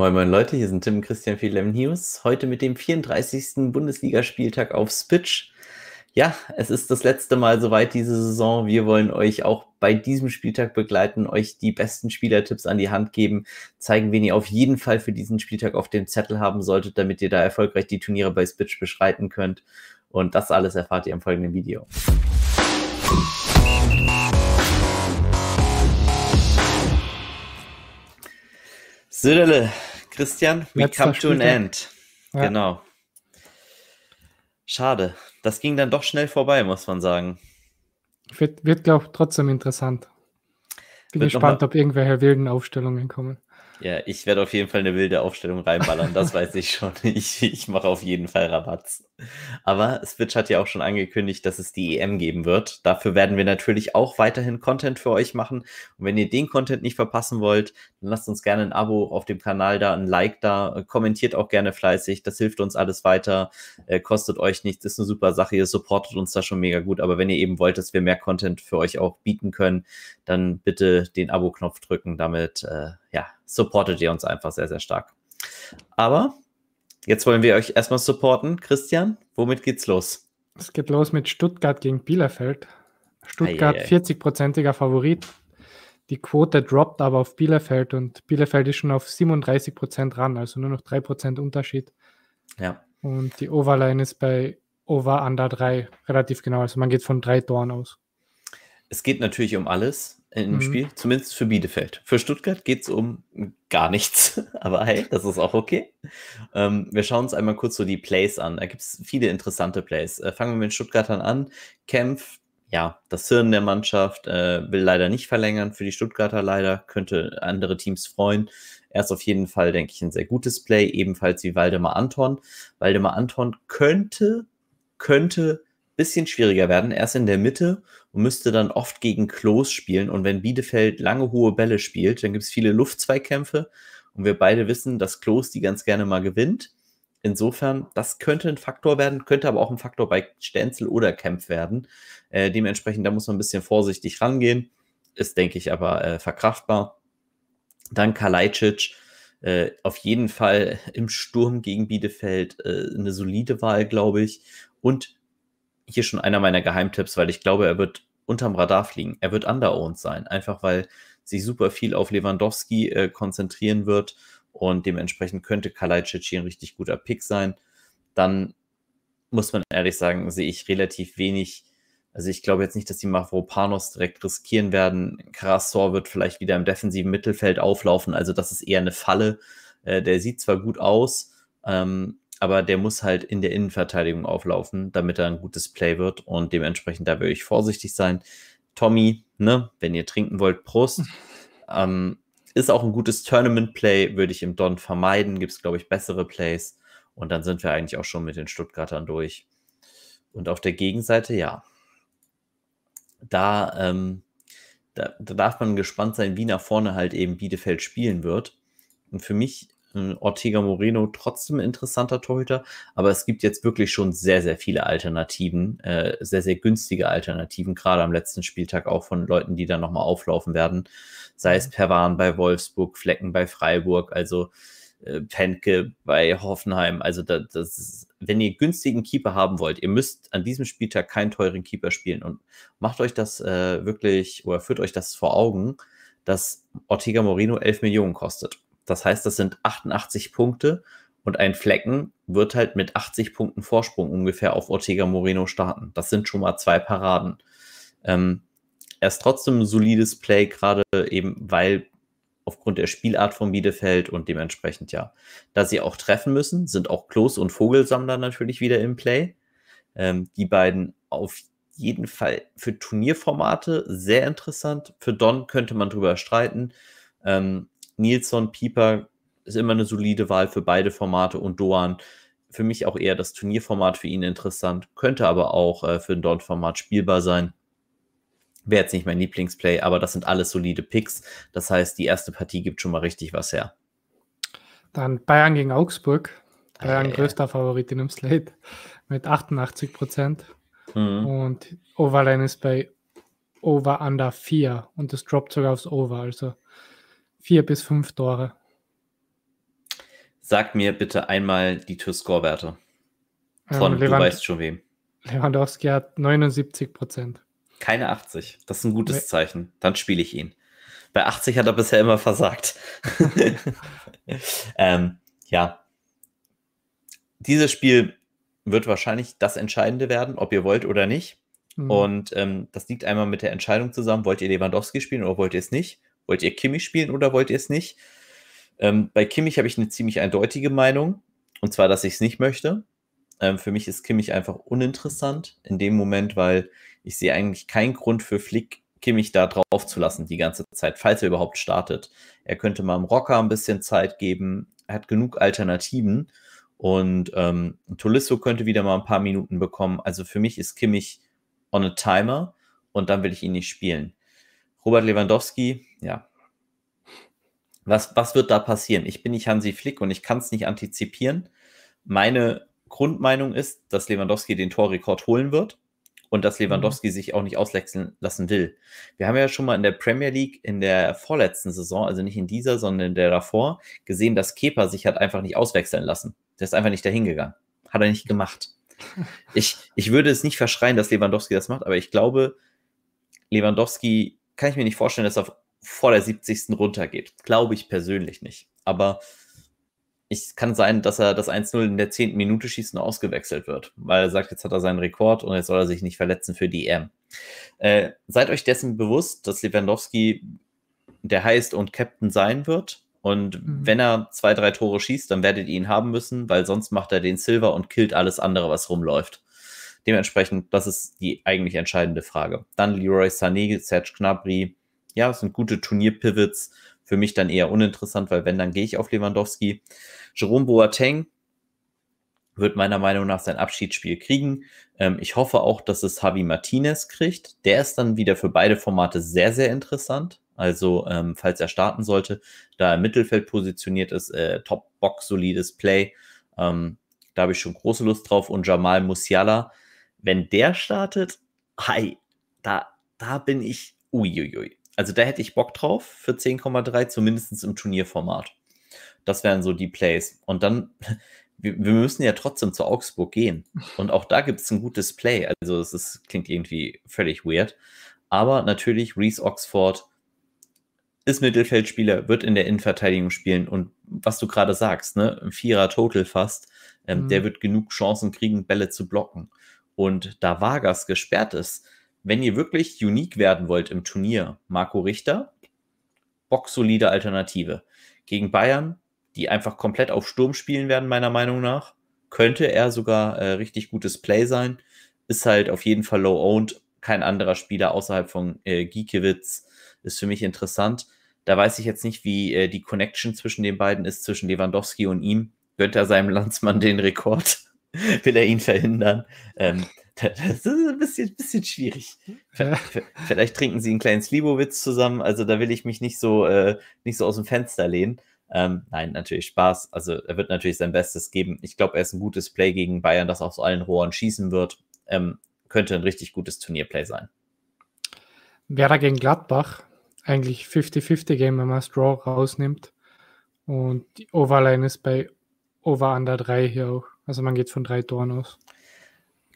Moin Moin Leute, hier sind Tim und Christian für 11 News. Heute mit dem 34. Bundesligaspieltag auf Spitch. Ja, es ist das letzte Mal soweit diese Saison. Wir wollen euch auch bei diesem Spieltag begleiten, euch die besten Spielertipps an die Hand geben, zeigen, wen ihr auf jeden Fall für diesen Spieltag auf dem Zettel haben solltet, damit ihr da erfolgreich die Turniere bei Spitch beschreiten könnt. Und das alles erfahrt ihr im folgenden Video. Söderle, Christian, we Letzter come to an end. Ja. Genau. Schade. Das ging dann doch schnell vorbei, muss man sagen. Wird, wird glaube ich, trotzdem interessant. Bin wird gespannt, ob irgendwelche wilden Aufstellungen kommen. Ja, ich werde auf jeden Fall eine wilde Aufstellung reinballern, das weiß ich schon. Ich, ich mache auf jeden Fall Rabatz. Aber Switch hat ja auch schon angekündigt, dass es die EM geben wird. Dafür werden wir natürlich auch weiterhin Content für euch machen. Und wenn ihr den Content nicht verpassen wollt, dann lasst uns gerne ein Abo auf dem Kanal da, ein Like da, kommentiert auch gerne fleißig. Das hilft uns alles weiter, äh, kostet euch nichts, ist eine super Sache. Ihr supportet uns da schon mega gut. Aber wenn ihr eben wollt, dass wir mehr Content für euch auch bieten können, dann bitte den Abo-Knopf drücken. Damit, äh, ja, supportet ihr uns einfach sehr, sehr stark. Aber jetzt wollen wir euch erstmal supporten. Christian, womit geht's los? Es geht los mit Stuttgart gegen Bielefeld. Stuttgart 40-prozentiger Favorit. Die Quote droppt aber auf Bielefeld und Bielefeld ist schon auf 37 Prozent ran, also nur noch 3 Prozent Unterschied. Ja. Und die Overline ist bei Over Under 3 relativ genau, also man geht von drei Toren aus. Es geht natürlich um alles im mhm. Spiel, zumindest für Bielefeld. Für Stuttgart geht es um gar nichts, aber hey, das ist auch okay. Ähm, wir schauen uns einmal kurz so die Plays an. Da gibt es viele interessante Plays. Äh, fangen wir mit Stuttgartern an. Kempf, ja, das Hirn der Mannschaft, äh, will leider nicht verlängern für die Stuttgarter leider, könnte andere Teams freuen. Er ist auf jeden Fall, denke ich, ein sehr gutes Play, ebenfalls wie Waldemar Anton. Waldemar Anton könnte, könnte bisschen schwieriger werden. Er ist in der Mitte und müsste dann oft gegen Klos spielen. Und wenn Bielefeld lange hohe Bälle spielt, dann gibt es viele Luftzweikämpfe. Und wir beide wissen, dass Klos die ganz gerne mal gewinnt. Insofern, das könnte ein Faktor werden, könnte aber auch ein Faktor bei Stenzel oder Kempf werden. Äh, dementsprechend, da muss man ein bisschen vorsichtig rangehen. Ist, denke ich, aber äh, verkraftbar. Dann Kalajdzic, äh, auf jeden Fall im Sturm gegen Bielefeld äh, eine solide Wahl, glaube ich. Und hier schon einer meiner Geheimtipps, weil ich glaube, er wird unterm Radar fliegen. Er wird underowned sein, einfach weil sich super viel auf Lewandowski äh, konzentrieren wird und dementsprechend könnte Kalajdzic hier ein richtig guter Pick sein. Dann muss man ehrlich sagen, sehe ich relativ wenig. Also ich glaube jetzt nicht, dass die Mavropanos direkt riskieren werden. Karasor wird vielleicht wieder im defensiven Mittelfeld auflaufen. Also das ist eher eine Falle. Äh, der sieht zwar gut aus, ähm, aber der muss halt in der Innenverteidigung auflaufen, damit er ein gutes Play wird und dementsprechend da würde ich vorsichtig sein. Tommy, ne, wenn ihr trinken wollt, Prost. ähm, ist auch ein gutes Tournament-Play, würde ich im Don vermeiden. Gibt es, glaube ich, bessere Plays. Und dann sind wir eigentlich auch schon mit den Stuttgartern durch. Und auf der Gegenseite, ja. Da, ähm, da, da darf man gespannt sein, wie nach vorne halt eben Bielefeld spielen wird. Und für mich Ortega Moreno trotzdem ein interessanter Torhüter, aber es gibt jetzt wirklich schon sehr, sehr viele Alternativen, äh, sehr, sehr günstige Alternativen, gerade am letzten Spieltag auch von Leuten, die dann nochmal auflaufen werden. Sei es mhm. Perwan bei Wolfsburg, Flecken bei Freiburg, also äh, Penke bei Hoffenheim. Also da, das ist, wenn ihr günstigen Keeper haben wollt, ihr müsst an diesem Spieltag keinen teuren Keeper spielen und macht euch das äh, wirklich oder führt euch das vor Augen, dass Ortega Moreno 11 Millionen kostet. Das heißt, das sind 88 Punkte und ein Flecken wird halt mit 80 Punkten Vorsprung ungefähr auf Ortega Moreno starten. Das sind schon mal zwei Paraden. Ähm, er ist trotzdem ein solides Play, gerade eben weil aufgrund der Spielart von Bielefeld und dementsprechend ja, da sie auch treffen müssen, sind auch Klos und Vogelsammler natürlich wieder im Play. Ähm, die beiden auf jeden Fall für Turnierformate sehr interessant. Für Don könnte man drüber streiten. Ähm, Nilsson, Pieper ist immer eine solide Wahl für beide Formate und Doan für mich auch eher das Turnierformat für ihn interessant, könnte aber auch äh, für ein Don-Format spielbar sein. Wäre jetzt nicht mein Lieblingsplay, aber das sind alles solide Picks. Das heißt, die erste Partie gibt schon mal richtig was her. Dann Bayern gegen Augsburg. Bayern äh, größter Favorit in dem Slate mit 88 Prozent. Mhm. Und Overline ist bei Over Under 4 und es droppt sogar aufs Over. Also vier bis fünf Tore. Sag mir bitte einmal die Tour-Score-Werte. Von, ähm, du weißt schon wem. Lewandowski hat 79 Prozent. Keine 80. Das ist ein gutes nee. Zeichen. Dann spiele ich ihn. Bei 80 hat er bisher immer versagt. ähm, ja. Dieses Spiel wird wahrscheinlich das Entscheidende werden, ob ihr wollt oder nicht. Mhm. Und ähm, das liegt einmal mit der Entscheidung zusammen, wollt ihr Lewandowski spielen oder wollt ihr es nicht? Wollt ihr Kimmich spielen oder wollt ihr es nicht? Ähm, bei Kimmich habe ich eine ziemlich eindeutige Meinung. Und zwar, dass ich es nicht möchte. Ähm, für mich ist Kimmich einfach uninteressant in dem Moment, weil ich sehe eigentlich keinen Grund für Flick, Kimmich da drauf zu lassen die ganze Zeit, falls er überhaupt startet. Er könnte mal dem Rocker ein bisschen Zeit geben. Er hat genug Alternativen. Und ähm, Tolisso könnte wieder mal ein paar Minuten bekommen. Also für mich ist Kimmich on a timer und dann will ich ihn nicht spielen. Robert Lewandowski, ja. Was, was wird da passieren? Ich bin nicht Hansi Flick und ich kann es nicht antizipieren. Meine Grundmeinung ist, dass Lewandowski den Torrekord holen wird und dass Lewandowski mhm. sich auch nicht auswechseln lassen will. Wir haben ja schon mal in der Premier League in der vorletzten Saison, also nicht in dieser, sondern in der davor, gesehen, dass Kepa sich hat einfach nicht auswechseln lassen. Der ist einfach nicht dahin gegangen. Hat er nicht gemacht. Ich, ich würde es nicht verschreien, dass Lewandowski das macht, aber ich glaube, Lewandowski kann ich mir nicht vorstellen, dass er vor der 70. runtergeht. Glaube ich persönlich nicht. Aber es kann sein, dass er das 1-0 in der 10. Minute schießt und ausgewechselt wird, weil er sagt, jetzt hat er seinen Rekord und jetzt soll er sich nicht verletzen für die EM. Äh, seid euch dessen bewusst, dass Lewandowski der heißt und Captain sein wird. Und mhm. wenn er zwei, drei Tore schießt, dann werdet ihr ihn haben müssen, weil sonst macht er den Silver und killt alles andere, was rumläuft. Dementsprechend, das ist die eigentlich entscheidende Frage. Dann Leroy Sané, Serge Gnabry, ja, das sind gute Turnierpivots. Für mich dann eher uninteressant, weil wenn, dann gehe ich auf Lewandowski. Jerome Boateng wird meiner Meinung nach sein Abschiedsspiel kriegen. Ähm, ich hoffe auch, dass es Javi Martinez kriegt. Der ist dann wieder für beide Formate sehr, sehr interessant. Also, ähm, falls er starten sollte, da er im Mittelfeld positioniert ist, äh, Top-Box, solides Play. Ähm, da habe ich schon große Lust drauf. Und Jamal Musiala, wenn der startet, hi, da, da bin ich, uiuiui. Also da hätte ich Bock drauf für 10,3, zumindest im Turnierformat. Das wären so die Plays. Und dann, wir, wir, müssen ja trotzdem zu Augsburg gehen. Und auch da gibt es ein gutes Play. Also es ist, klingt irgendwie völlig weird. Aber natürlich, Reese Oxford ist Mittelfeldspieler, wird in der Innenverteidigung spielen. Und was du gerade sagst, ne, ein Vierer Total fast, ähm, mhm. der wird genug Chancen kriegen, Bälle zu blocken. Und da Vargas gesperrt ist, wenn ihr wirklich unique werden wollt im Turnier, Marco Richter, boxsolide Alternative. Gegen Bayern, die einfach komplett auf Sturm spielen werden, meiner Meinung nach, könnte er sogar äh, richtig gutes Play sein. Ist halt auf jeden Fall low-owned. Kein anderer Spieler außerhalb von äh, Giekewitz ist für mich interessant. Da weiß ich jetzt nicht, wie äh, die Connection zwischen den beiden ist, zwischen Lewandowski und ihm. Gönnt er seinem Landsmann den Rekord? Will er ihn verhindern? Ähm, das ist ein bisschen, bisschen schwierig. Vielleicht trinken sie einen kleinen Slibowitz zusammen. Also da will ich mich nicht so, äh, nicht so aus dem Fenster lehnen. Ähm, nein, natürlich Spaß. Also er wird natürlich sein Bestes geben. Ich glaube, er ist ein gutes Play gegen Bayern, das aus allen Rohren schießen wird. Ähm, könnte ein richtig gutes Turnierplay sein. Werder gegen Gladbach, eigentlich 50-50-Game, wenn man Straw rausnimmt. Und die Overline ist bei Over Under 3 hier auch. Also man geht von drei Toren aus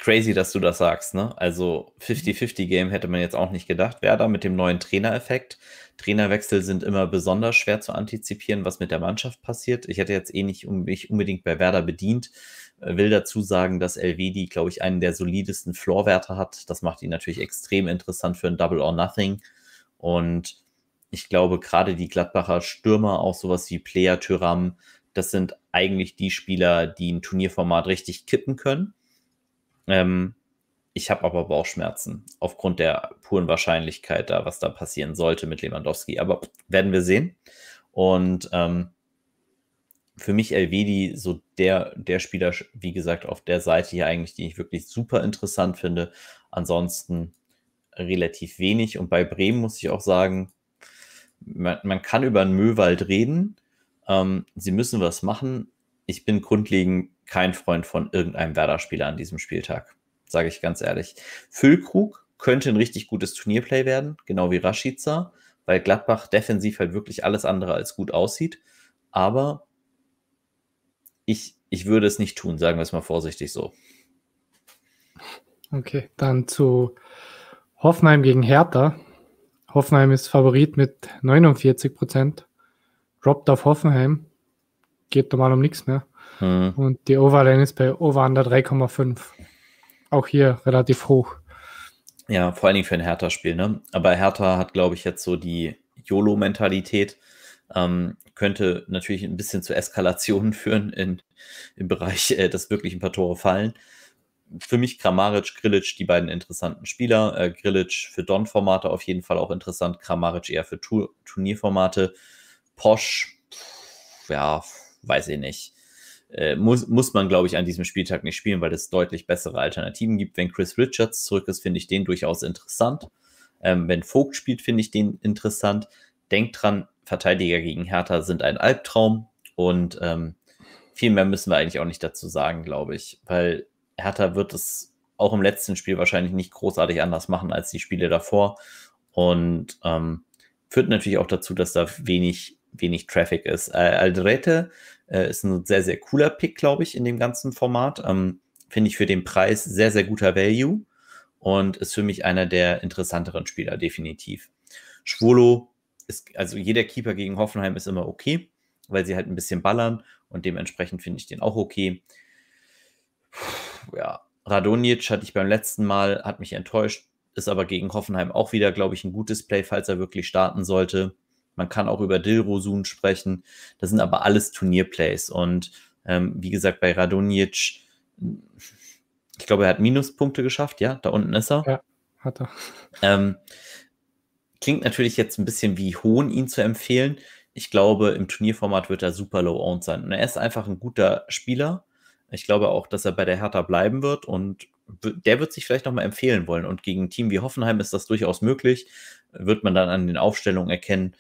crazy, dass du das sagst, ne? Also 50-50-Game hätte man jetzt auch nicht gedacht. Werder mit dem neuen Trainereffekt. Trainerwechsel sind immer besonders schwer zu antizipieren, was mit der Mannschaft passiert. Ich hätte jetzt eh nicht mich unbedingt bei Werder bedient. Äh, will dazu sagen, dass LVD, glaube ich, einen der solidesten Floorwerte hat. Das macht ihn natürlich extrem interessant für ein Double or Nothing. Und ich glaube, gerade die Gladbacher Stürmer, auch sowas wie Player Tyram, das sind eigentlich die Spieler, die ein Turnierformat richtig kippen können. Ähm, ich habe aber Bauchschmerzen aufgrund der puren Wahrscheinlichkeit da, was da passieren sollte mit Lewandowski. Aber werden wir sehen. Und ähm, für mich Elvedi so der, der Spieler, wie gesagt, auf der Seite hier eigentlich, die ich wirklich super interessant finde. Ansonsten relativ wenig. Und bei Bremen muss ich auch sagen, man, man kann über einen Möwald reden. Ähm, sie müssen was machen. Ich bin grundlegend kein Freund von irgendeinem Werder-Spieler an diesem Spieltag, sage ich ganz ehrlich. Füllkrug könnte ein richtig gutes Turnierplay werden, genau wie Rashica, weil Gladbach defensiv halt wirklich alles andere als gut aussieht. Aber ich, ich würde es nicht tun, sagen wir es mal vorsichtig so. Okay, dann zu Hoffenheim gegen Hertha. Hoffenheim ist Favorit mit 49 Prozent. Droppt auf Hoffenheim. Geht normal um nichts mehr. Hm. Und die Overline ist bei Over under 3,5. Auch hier relativ hoch. Ja, vor allen Dingen für ein Hertha-Spiel, ne? Aber Hertha hat, glaube ich, jetzt so die YOLO-Mentalität. Ähm, könnte natürlich ein bisschen zu Eskalationen führen in, im Bereich, äh, dass wirklich ein paar Tore fallen. Für mich Kramaric, Grilic, die beiden interessanten Spieler. Äh, Grilic für Don-Formate auf jeden Fall auch interessant, Kramaric eher für tu Turnierformate. Posch, ja, weiß ich nicht. Äh, muss, muss man, glaube ich, an diesem Spieltag nicht spielen, weil es deutlich bessere Alternativen gibt. Wenn Chris Richards zurück ist, finde ich den durchaus interessant. Ähm, wenn Vogt spielt, finde ich den interessant. Denkt dran, Verteidiger gegen Hertha sind ein Albtraum und ähm, viel mehr müssen wir eigentlich auch nicht dazu sagen, glaube ich, weil Hertha wird es auch im letzten Spiel wahrscheinlich nicht großartig anders machen als die Spiele davor und ähm, führt natürlich auch dazu, dass da wenig, wenig Traffic ist. Aldrete äh, ist ein sehr, sehr cooler Pick, glaube ich, in dem ganzen Format. Ähm, Finde ich für den Preis sehr, sehr guter Value und ist für mich einer der interessanteren Spieler, definitiv. Schwolo ist, also jeder Keeper gegen Hoffenheim ist immer okay, weil sie halt ein bisschen ballern und dementsprechend finde ich den auch okay. Ja, Radonjic hatte ich beim letzten Mal, hat mich enttäuscht, ist aber gegen Hoffenheim auch wieder, glaube ich, ein gutes Play, falls er wirklich starten sollte. Man kann auch über Dilrosun sprechen. Das sind aber alles Turnierplays. Und ähm, wie gesagt, bei Radonjic, ich glaube, er hat Minuspunkte geschafft, ja, da unten ist er. Ja, hat er. Ähm, klingt natürlich jetzt ein bisschen wie Hohn, ihn zu empfehlen. Ich glaube, im Turnierformat wird er super low-owned sein. Und er ist einfach ein guter Spieler. Ich glaube auch, dass er bei der Hertha bleiben wird und der wird sich vielleicht nochmal empfehlen wollen. Und gegen ein Team wie Hoffenheim ist das durchaus möglich. Wird man dann an den Aufstellungen erkennen.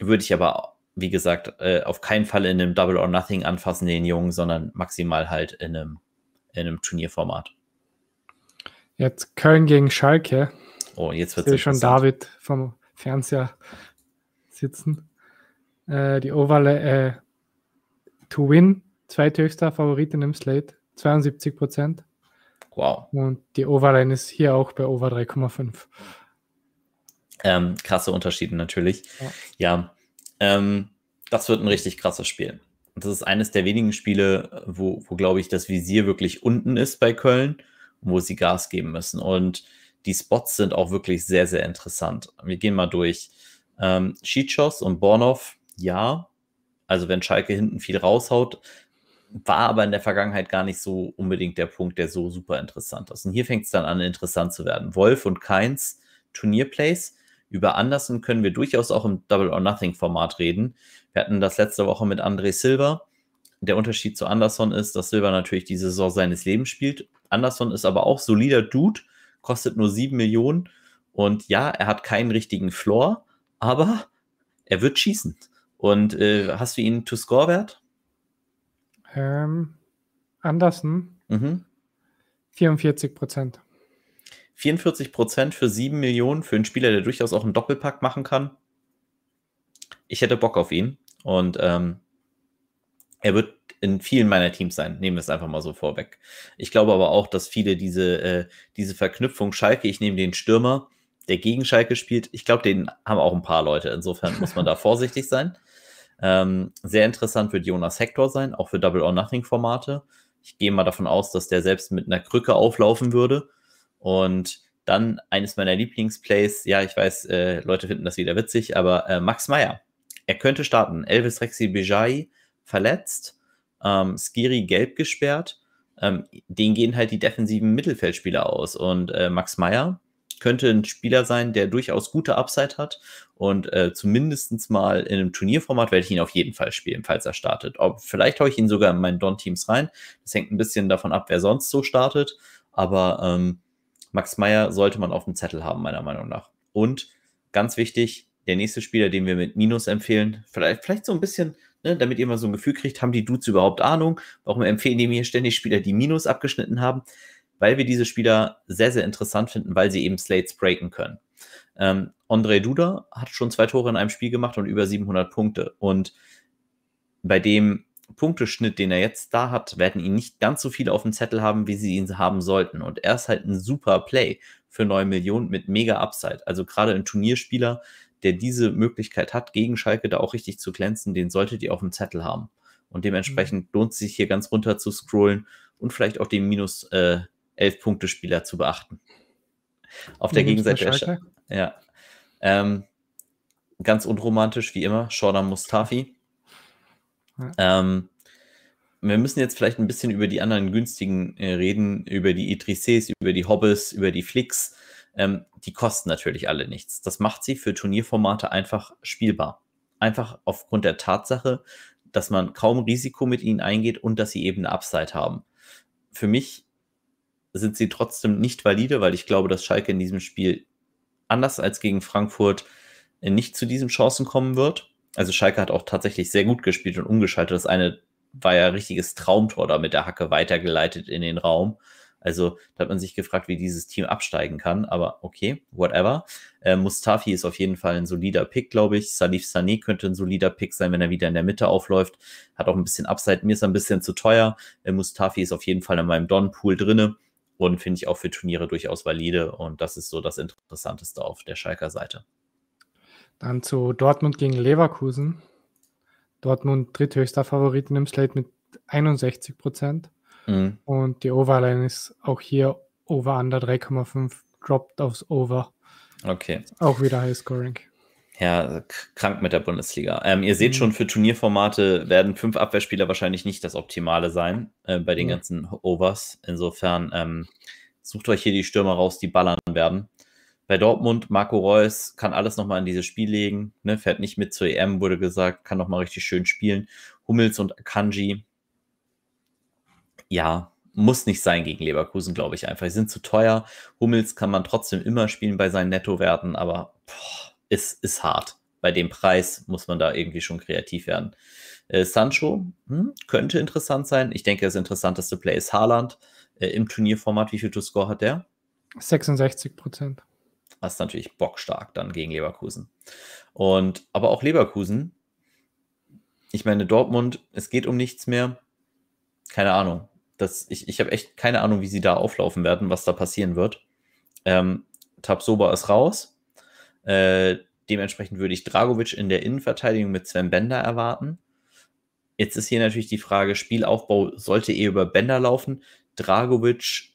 Würde ich aber, wie gesagt, äh, auf keinen Fall in einem Double or Nothing anfassen, den Jungen, sondern maximal halt in einem, in einem Turnierformat. Jetzt Köln gegen Schalke. Oh, jetzt wird es schon David vom Fernseher sitzen. Äh, die Overle äh, to win, zweithöchster Favoritin im Slate, 72 Prozent. Wow. Und die Overline ist hier auch bei Over 3,5. Ähm, krasse Unterschiede natürlich. Ja, ja ähm, das wird ein richtig krasses Spiel. Das ist eines der wenigen Spiele, wo, wo glaube ich, das Visier wirklich unten ist bei Köln, wo sie Gas geben müssen. Und die Spots sind auch wirklich sehr, sehr interessant. Wir gehen mal durch. Ähm, Schichos und Bornov, ja. Also wenn Schalke hinten viel raushaut, war aber in der Vergangenheit gar nicht so unbedingt der Punkt, der so super interessant ist. Und hier fängt es dann an, interessant zu werden. Wolf und Keins Turnierplays über Andersen können wir durchaus auch im Double or Nothing Format reden. Wir hatten das letzte Woche mit André Silva. Der Unterschied zu Anderson ist, dass Silva natürlich die Saison seines Lebens spielt. Anderson ist aber auch solider Dude, kostet nur 7 Millionen. Und ja, er hat keinen richtigen Floor, aber er wird schießen. Und äh, hast du ihn to score wert? Ähm, Anderson? Mhm. 44 Prozent. 44 Prozent für 7 Millionen für einen Spieler, der durchaus auch einen Doppelpack machen kann. Ich hätte Bock auf ihn und ähm, er wird in vielen meiner Teams sein. Nehmen wir es einfach mal so vorweg. Ich glaube aber auch, dass viele diese, äh, diese Verknüpfung Schalke, ich nehme den Stürmer, der gegen Schalke spielt, ich glaube, den haben auch ein paar Leute. Insofern muss man da vorsichtig sein. Ähm, sehr interessant wird Jonas Hector sein, auch für Double or Nothing Formate. Ich gehe mal davon aus, dass der selbst mit einer Krücke auflaufen würde und dann eines meiner Lieblingsplays, ja, ich weiß, äh, Leute finden das wieder witzig, aber äh, Max Meyer. Er könnte starten. Elvis Rexi Bejai verletzt, ähm, Skiri gelb gesperrt. Ähm, den gehen halt die defensiven Mittelfeldspieler aus. Und äh, Max Meyer könnte ein Spieler sein, der durchaus gute Upside hat. Und äh, zumindest mal in einem Turnierformat werde ich ihn auf jeden Fall spielen, falls er startet. Ob, vielleicht haue ich ihn sogar in meinen Don-Teams rein. Das hängt ein bisschen davon ab, wer sonst so startet. Aber ähm, Max Meyer sollte man auf dem Zettel haben, meiner Meinung nach. Und ganz wichtig, der nächste Spieler, den wir mit Minus empfehlen, vielleicht, vielleicht so ein bisschen, ne, damit ihr mal so ein Gefühl kriegt, haben die Dudes überhaupt Ahnung? Warum empfehlen die mir ständig Spieler, die Minus abgeschnitten haben? Weil wir diese Spieler sehr, sehr interessant finden, weil sie eben Slates breaken können. Ähm, André Duda hat schon zwei Tore in einem Spiel gemacht und über 700 Punkte. Und bei dem Punkteschnitt, den er jetzt da hat, werden ihn nicht ganz so viele auf dem Zettel haben, wie sie ihn haben sollten. Und er ist halt ein super Play für 9 Millionen mit mega Upside. Also gerade ein Turnierspieler, der diese Möglichkeit hat, gegen Schalke da auch richtig zu glänzen, den solltet ihr auf dem Zettel haben. Und dementsprechend mhm. lohnt es sich hier ganz runter zu scrollen und vielleicht auch den minus äh, 11 Punkte Spieler zu beachten. Auf der Gegenseite der Schalke. Ja. Ähm, ganz unromantisch wie immer, Shordan Mustafi. Ähm, wir müssen jetzt vielleicht ein bisschen über die anderen günstigen äh, reden, über die Idrisses, über die Hobbes, über die Flicks. Ähm, die kosten natürlich alle nichts. Das macht sie für Turnierformate einfach spielbar. Einfach aufgrund der Tatsache, dass man kaum Risiko mit ihnen eingeht und dass sie eben eine Upside haben. Für mich sind sie trotzdem nicht valide, weil ich glaube, dass Schalke in diesem Spiel anders als gegen Frankfurt nicht zu diesen Chancen kommen wird. Also Schalke hat auch tatsächlich sehr gut gespielt und umgeschaltet. Das eine war ja ein richtiges Traumtor da mit der Hacke weitergeleitet in den Raum. Also da hat man sich gefragt, wie dieses Team absteigen kann. Aber okay, whatever. Äh, Mustafi ist auf jeden Fall ein solider Pick, glaube ich. Salif Sané könnte ein solider Pick sein, wenn er wieder in der Mitte aufläuft. Hat auch ein bisschen Upside. Mir ist er ein bisschen zu teuer. Äh, Mustafi ist auf jeden Fall in meinem Don-Pool drinne und finde ich auch für Turniere durchaus valide. Und das ist so das Interessanteste auf der Schalker Seite. Dann zu Dortmund gegen Leverkusen. Dortmund dritthöchster Favorit im Slate mit 61 Prozent. Mhm. Und die Overline ist auch hier Over Under 3,5, droppt aufs Over. Okay. Auch wieder High Scoring. Ja, krank mit der Bundesliga. Ähm, ihr seht mhm. schon, für Turnierformate werden fünf Abwehrspieler wahrscheinlich nicht das Optimale sein äh, bei den mhm. ganzen Overs. Insofern ähm, sucht euch hier die Stürmer raus, die ballern werden. Bei Dortmund, Marco Reus kann alles nochmal in dieses Spiel legen, ne, fährt nicht mit zur EM, wurde gesagt, kann nochmal richtig schön spielen. Hummels und Kanji, ja, muss nicht sein gegen Leverkusen, glaube ich einfach. Die sind zu teuer. Hummels kann man trotzdem immer spielen bei seinen Nettowerten, aber boah, ist, ist hart. Bei dem Preis muss man da irgendwie schon kreativ werden. Äh, Sancho hm, könnte interessant sein. Ich denke, das interessanteste Play ist Haaland äh, im Turnierformat. Wie viel to Score hat der? 66 Prozent. Das ist natürlich bockstark dann gegen Leverkusen. Und aber auch Leverkusen. Ich meine, Dortmund, es geht um nichts mehr. Keine Ahnung. Das, ich ich habe echt keine Ahnung, wie sie da auflaufen werden, was da passieren wird. Ähm, Tabsoba ist raus. Äh, dementsprechend würde ich Dragovic in der Innenverteidigung mit Sven Bender erwarten. Jetzt ist hier natürlich die Frage, Spielaufbau sollte eher über Bender laufen. Dragovic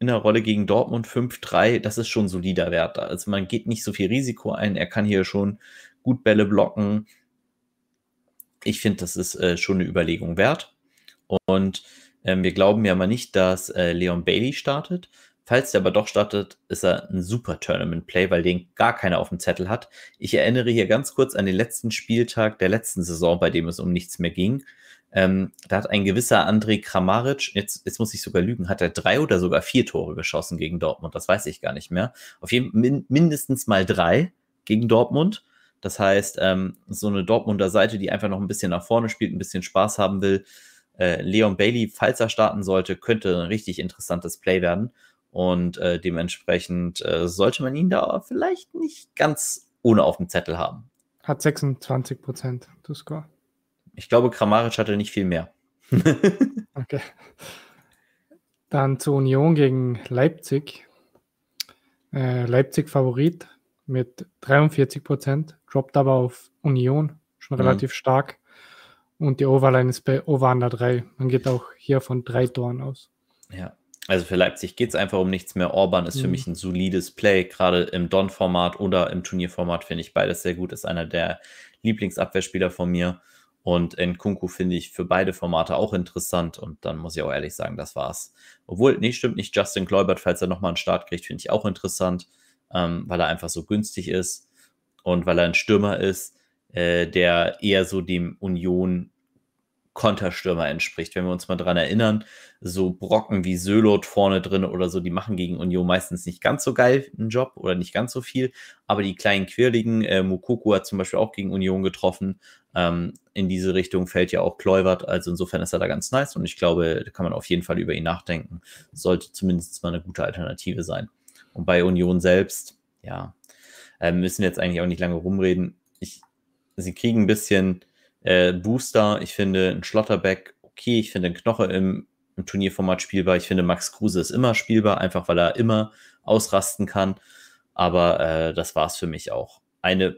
in der Rolle gegen Dortmund 5-3, das ist schon solider Wert. Also man geht nicht so viel Risiko ein. Er kann hier schon gut Bälle blocken. Ich finde, das ist äh, schon eine Überlegung wert. Und ähm, wir glauben ja mal nicht, dass äh, Leon Bailey startet. Falls der aber doch startet, ist er ein super Tournament-Play, weil den gar keiner auf dem Zettel hat. Ich erinnere hier ganz kurz an den letzten Spieltag der letzten Saison, bei dem es um nichts mehr ging. Ähm, da hat ein gewisser André Kramaric, jetzt, jetzt muss ich sogar lügen, hat er drei oder sogar vier Tore geschossen gegen Dortmund. Das weiß ich gar nicht mehr. Auf jeden Fall mindestens mal drei gegen Dortmund. Das heißt, ähm, so eine Dortmunder Seite, die einfach noch ein bisschen nach vorne spielt, ein bisschen Spaß haben will. Äh, Leon Bailey, falls er starten sollte, könnte ein richtig interessantes Play werden. Und äh, dementsprechend äh, sollte man ihn da vielleicht nicht ganz ohne auf dem Zettel haben. Hat 26 Prozent to score. Ich glaube, Kramaric hatte nicht viel mehr. okay. Dann zur Union gegen Leipzig. Äh, Leipzig Favorit mit 43 Prozent, droppt aber auf Union, schon mhm. relativ stark. Und die Overline ist bei Over Under 3. Man geht auch hier von drei Toren aus. Ja, also für Leipzig geht es einfach um nichts mehr. Orban ist mhm. für mich ein solides Play, gerade im Don-Format oder im Turnierformat finde ich beides sehr gut. Ist einer der Lieblingsabwehrspieler von mir. Und Nkunku finde ich für beide Formate auch interessant. Und dann muss ich auch ehrlich sagen, das war's. Obwohl, nee, stimmt nicht. Justin Kleubert, falls er nochmal einen Start kriegt, finde ich auch interessant, ähm, weil er einfach so günstig ist und weil er ein Stürmer ist, äh, der eher so dem Union Konterstürmer entspricht. Wenn wir uns mal dran erinnern, so Brocken wie Sölot vorne drin oder so, die machen gegen Union meistens nicht ganz so geil einen Job oder nicht ganz so viel, aber die kleinen Quirligen, äh, Mukoko hat zum Beispiel auch gegen Union getroffen, ähm, in diese Richtung fällt ja auch Kleubert, also insofern ist er da ganz nice und ich glaube, da kann man auf jeden Fall über ihn nachdenken, sollte zumindest mal eine gute Alternative sein. Und bei Union selbst, ja, äh, müssen wir jetzt eigentlich auch nicht lange rumreden. Ich, sie kriegen ein bisschen Äh, Booster, ich finde ein Schlotterbeck okay, ich finde ein Knoche im, im Turnierformat spielbar. Ich finde Max Kruse ist immer spielbar, einfach weil er immer ausrasten kann. Aber äh, das war es für mich auch. Eine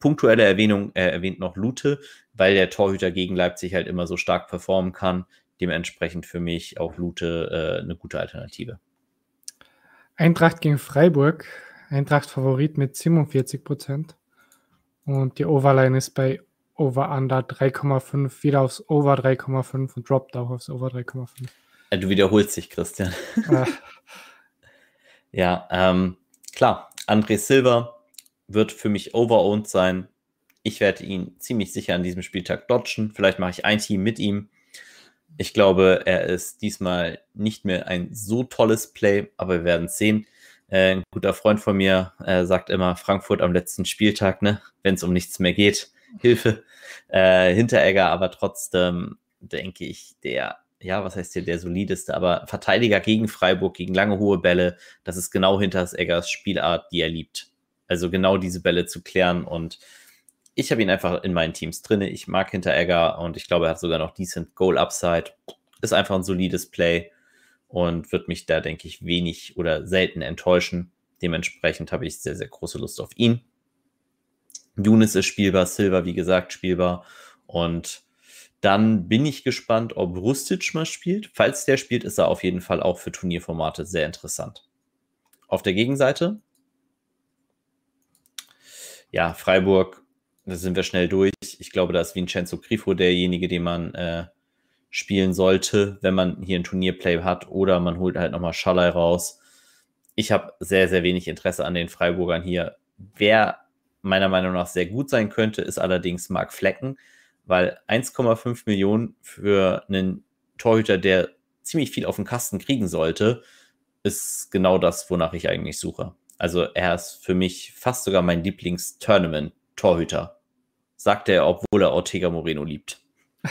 punktuelle Erwähnung äh, erwähnt noch Lute, weil der Torhüter gegen Leipzig halt immer so stark performen kann. Dementsprechend für mich auch Lute äh, eine gute Alternative. Eintracht gegen Freiburg. Eintracht Favorit mit 47 Prozent. Und die Overline ist bei Over Under 3,5, wieder aufs Over 3,5 und droppt auch aufs Over 3,5. Ja, du wiederholst dich, Christian. Ah. ja, ähm, klar. André Silva wird für mich overowned sein. Ich werde ihn ziemlich sicher an diesem Spieltag dodgen. Vielleicht mache ich ein Team mit ihm. Ich glaube, er ist diesmal nicht mehr ein so tolles Play, aber wir werden es sehen. Äh, ein guter Freund von mir äh, sagt immer, Frankfurt am letzten Spieltag, ne, wenn es um nichts mehr geht, Hilfe. Äh, Hinteregger, aber trotzdem denke ich, der, ja, was heißt hier, der solideste, aber Verteidiger gegen Freiburg, gegen lange hohe Bälle, das ist genau Hinters Eggers Spielart, die er liebt. Also genau diese Bälle zu klären und ich habe ihn einfach in meinen Teams drin. Ich mag Hinteregger und ich glaube, er hat sogar noch decent Goal Upside. Ist einfach ein solides Play und wird mich da, denke ich, wenig oder selten enttäuschen. Dementsprechend habe ich sehr, sehr große Lust auf ihn. Younes ist spielbar, Silver, wie gesagt, spielbar. Und dann bin ich gespannt, ob Rustic mal spielt. Falls der spielt, ist er auf jeden Fall auch für Turnierformate sehr interessant. Auf der Gegenseite, ja, Freiburg, da sind wir schnell durch. Ich glaube, da ist Vincenzo Grifo derjenige, den man äh, spielen sollte, wenn man hier ein Turnierplay hat oder man holt halt nochmal Schallei raus. Ich habe sehr, sehr wenig Interesse an den Freiburgern hier. Wer meiner Meinung nach sehr gut sein könnte, ist allerdings Marc Flecken, weil 1,5 Millionen für einen Torhüter, der ziemlich viel auf den Kasten kriegen sollte, ist genau das, wonach ich eigentlich suche. Also er ist für mich fast sogar mein Lieblings-Tournament-Torhüter. Sagt er, obwohl er Ortega Moreno liebt.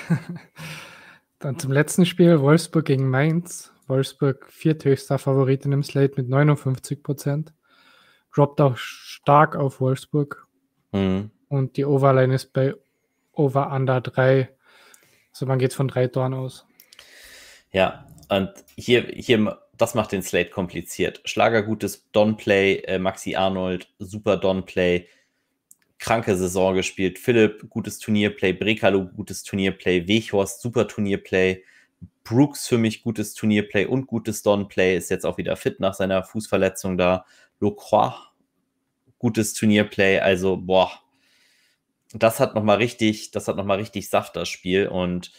Dann zum letzten Spiel, Wolfsburg gegen Mainz. Wolfsburg vierthöchster Favorit in dem Slate mit 59 Prozent. Droppt auch stark auf Wolfsburg. Mhm. Und die Overline ist bei Over Under 3. Also man geht von drei Toren aus. Ja, und hier, hier, das macht den Slate kompliziert. Schlager gutes Donplay, äh, Maxi Arnold, super Donplay, kranke Saison gespielt. Philipp, gutes Turnierplay. Brekalo, gutes Turnierplay. Weghorst, super Turnierplay. Brooks für mich gutes Turnierplay und gutes Donplay. Ist jetzt auch wieder fit nach seiner Fußverletzung da. Locroix, gutes Turnierplay. Also, boah, das hat nochmal richtig, das hat nochmal richtig Saft, das Spiel. Und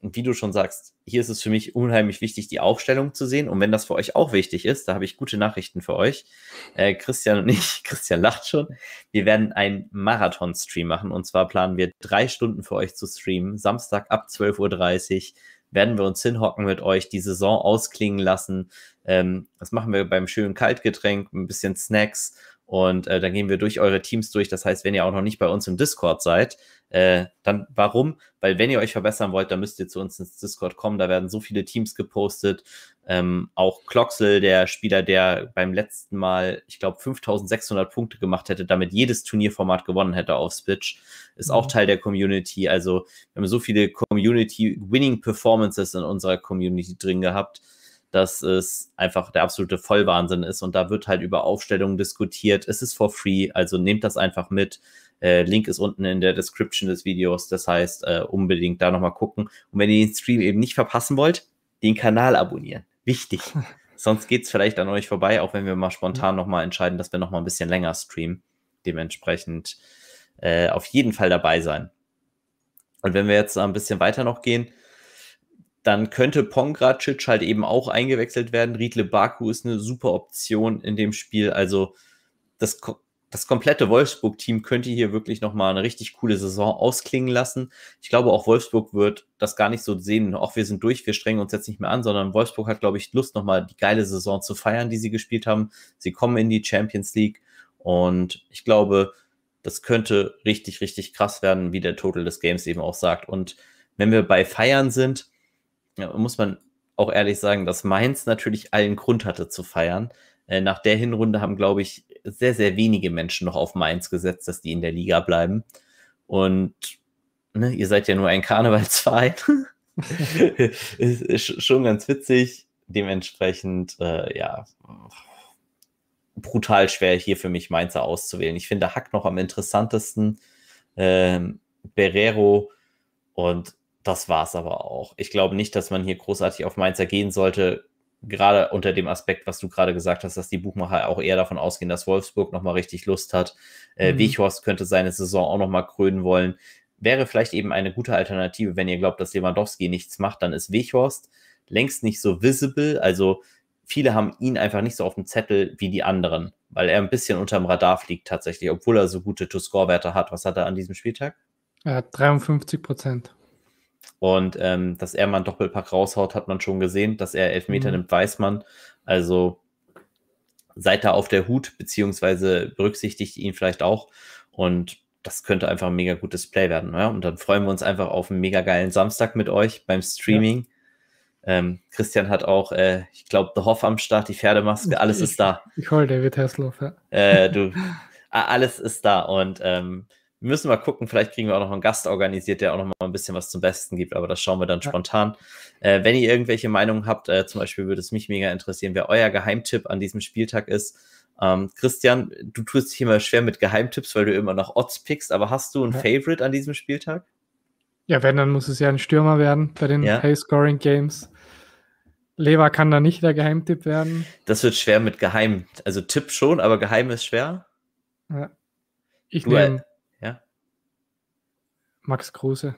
wie du schon sagst, hier ist es für mich unheimlich wichtig, die Aufstellung zu sehen. Und wenn das für euch auch wichtig ist, da habe ich gute Nachrichten für euch. Äh, Christian und ich, Christian lacht schon, wir werden einen Marathon-Stream machen. Und zwar planen wir drei Stunden für euch zu streamen. Samstag ab 12.30 Uhr werden wir uns hinhocken mit euch, die Saison ausklingen lassen. Ähm, das machen wir beim schönen Kaltgetränk, ein bisschen Snacks und äh, dann gehen wir durch eure Teams durch. Das heißt, wenn ihr auch noch nicht bei uns im Discord seid, äh, dann warum? Weil wenn ihr euch verbessern wollt, dann müsst ihr zu uns ins Discord kommen. Da werden so viele Teams gepostet. Ähm, auch Kloxel, der Spieler, der beim letzten Mal, ich glaube, 5600 Punkte gemacht hätte, damit jedes Turnierformat gewonnen hätte auf Switch, ist mhm. auch Teil der Community. Also wir haben so viele Community-Winning-Performances in unserer Community drin gehabt dass es einfach der absolute Vollwahnsinn ist und da wird halt über Aufstellungen diskutiert. Es ist for free, also nehmt das einfach mit. Äh, Link ist unten in der Description des Videos, das heißt äh, unbedingt da nochmal gucken. Und wenn ihr den Stream eben nicht verpassen wollt, den Kanal abonnieren. Wichtig. Sonst geht es vielleicht an euch vorbei, auch wenn wir mal spontan nochmal entscheiden, dass wir nochmal ein bisschen länger streamen. Dementsprechend äh, auf jeden Fall dabei sein. Und wenn wir jetzt ein bisschen weiter noch gehen, dann könnte Pongracic halt eben auch eingewechselt werden. Riedle Baku ist eine super Option in dem Spiel. Also das, das komplette Wolfsburg-Team könnte hier wirklich nochmal eine richtig coole Saison ausklingen lassen. Ich glaube, auch Wolfsburg wird das gar nicht so sehen. Auch wir sind durch, wir strengen uns jetzt nicht mehr an, sondern Wolfsburg hat, glaube ich, Lust, nochmal die geile Saison zu feiern, die sie gespielt haben. Sie kommen in die Champions League und ich glaube, das könnte richtig, richtig krass werden, wie der Total des Games eben auch sagt. Und wenn wir bei Feiern sind, muss man auch ehrlich sagen, dass Mainz natürlich allen Grund hatte zu feiern. Äh, nach der Hinrunde haben, glaube ich, sehr, sehr wenige Menschen noch auf Mainz gesetzt, dass die in der Liga bleiben. Und ne, ihr seid ja nur ein Karnevalsverein. ist, schon ganz witzig. Dementsprechend, äh, ja, brutal schwer hier für mich Mainzer auszuwählen. Ich finde Hack noch am interessantesten. Ähm, Berero und das war es aber auch. Ich glaube nicht, dass man hier großartig auf Mainzer gehen sollte, gerade unter dem Aspekt, was du gerade gesagt hast, dass die Buchmacher auch eher davon ausgehen, dass Wolfsburg nochmal richtig Lust hat. Äh, mhm. Wichhorst könnte seine Saison auch nochmal krönen wollen. Wäre vielleicht eben eine gute Alternative, wenn ihr glaubt, dass Lewandowski nichts macht, dann ist Wichhorst längst nicht so visible. Also viele haben ihn einfach nicht so auf dem Zettel wie die anderen, weil er ein bisschen unterm Radar fliegt tatsächlich, obwohl er so gute To-Score-Werte hat. Was hat er an diesem Spieltag? Er hat 53 Prozent. Und ähm, dass er mal einen Doppelpack raushaut, hat man schon gesehen. Dass er Elfmeter mhm. nimmt, weiß man. Also seid da auf der Hut, beziehungsweise berücksichtigt ihn vielleicht auch. Und das könnte einfach ein mega gutes Play werden. Ja? Und dann freuen wir uns einfach auf einen mega geilen Samstag mit euch beim Streaming. Ja. Ähm, Christian hat auch, äh, ich glaube, The Hoff am Start, die Pferdemaske, alles ich, ist da. Ich hole David Hasselhoff, ja. Äh, du, alles ist da. Und ähm, wir müssen mal gucken, vielleicht kriegen wir auch noch einen Gast organisiert, der auch noch mal ein bisschen was zum Besten gibt, aber das schauen wir dann ja. spontan. Äh, wenn ihr irgendwelche Meinungen habt, äh, zum Beispiel würde es mich mega interessieren, wer euer Geheimtipp an diesem Spieltag ist. Ähm, Christian, du tust dich immer schwer mit Geheimtipps, weil du immer nach Odds pickst, aber hast du ein ja. Favorite an diesem Spieltag? Ja, wenn, dann muss es ja ein Stürmer werden bei den ja. High-Scoring-Games. Lever kann da nicht der Geheimtipp werden. Das wird schwer mit Geheim. Also Tipp schon, aber Geheim ist schwer. Ja. Ich nehme Max Kruse.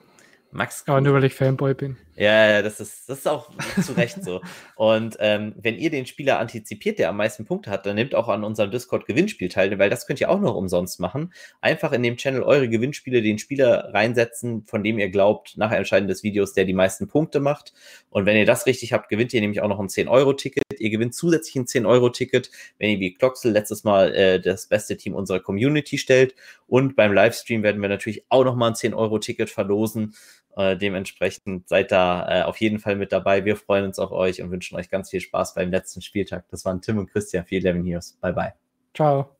Max Kruse. Aber nur weil ich Fanboy bin. Ja, das ist, das ist auch zu Recht so. Und ähm, wenn ihr den Spieler antizipiert, der am meisten Punkte hat, dann nehmt auch an unserem Discord-Gewinnspiel teil, weil das könnt ihr auch noch umsonst machen. Einfach in dem Channel eure Gewinnspiele den Spieler reinsetzen, von dem ihr glaubt, nach Erscheinen des Videos, der die meisten Punkte macht. Und wenn ihr das richtig habt, gewinnt ihr nämlich auch noch ein 10-Euro-Ticket. Ihr gewinnt zusätzlich ein 10-Euro-Ticket, wenn ihr wie Kloxel letztes Mal äh, das beste Team unserer Community stellt. Und beim Livestream werden wir natürlich auch noch mal ein 10-Euro-Ticket verlosen. Äh, dementsprechend seid da äh, auf jeden Fall mit dabei. Wir freuen uns auf euch und wünschen euch ganz viel Spaß beim letzten Spieltag. Das waren Tim und Christian für 11 News. Bye bye. Ciao.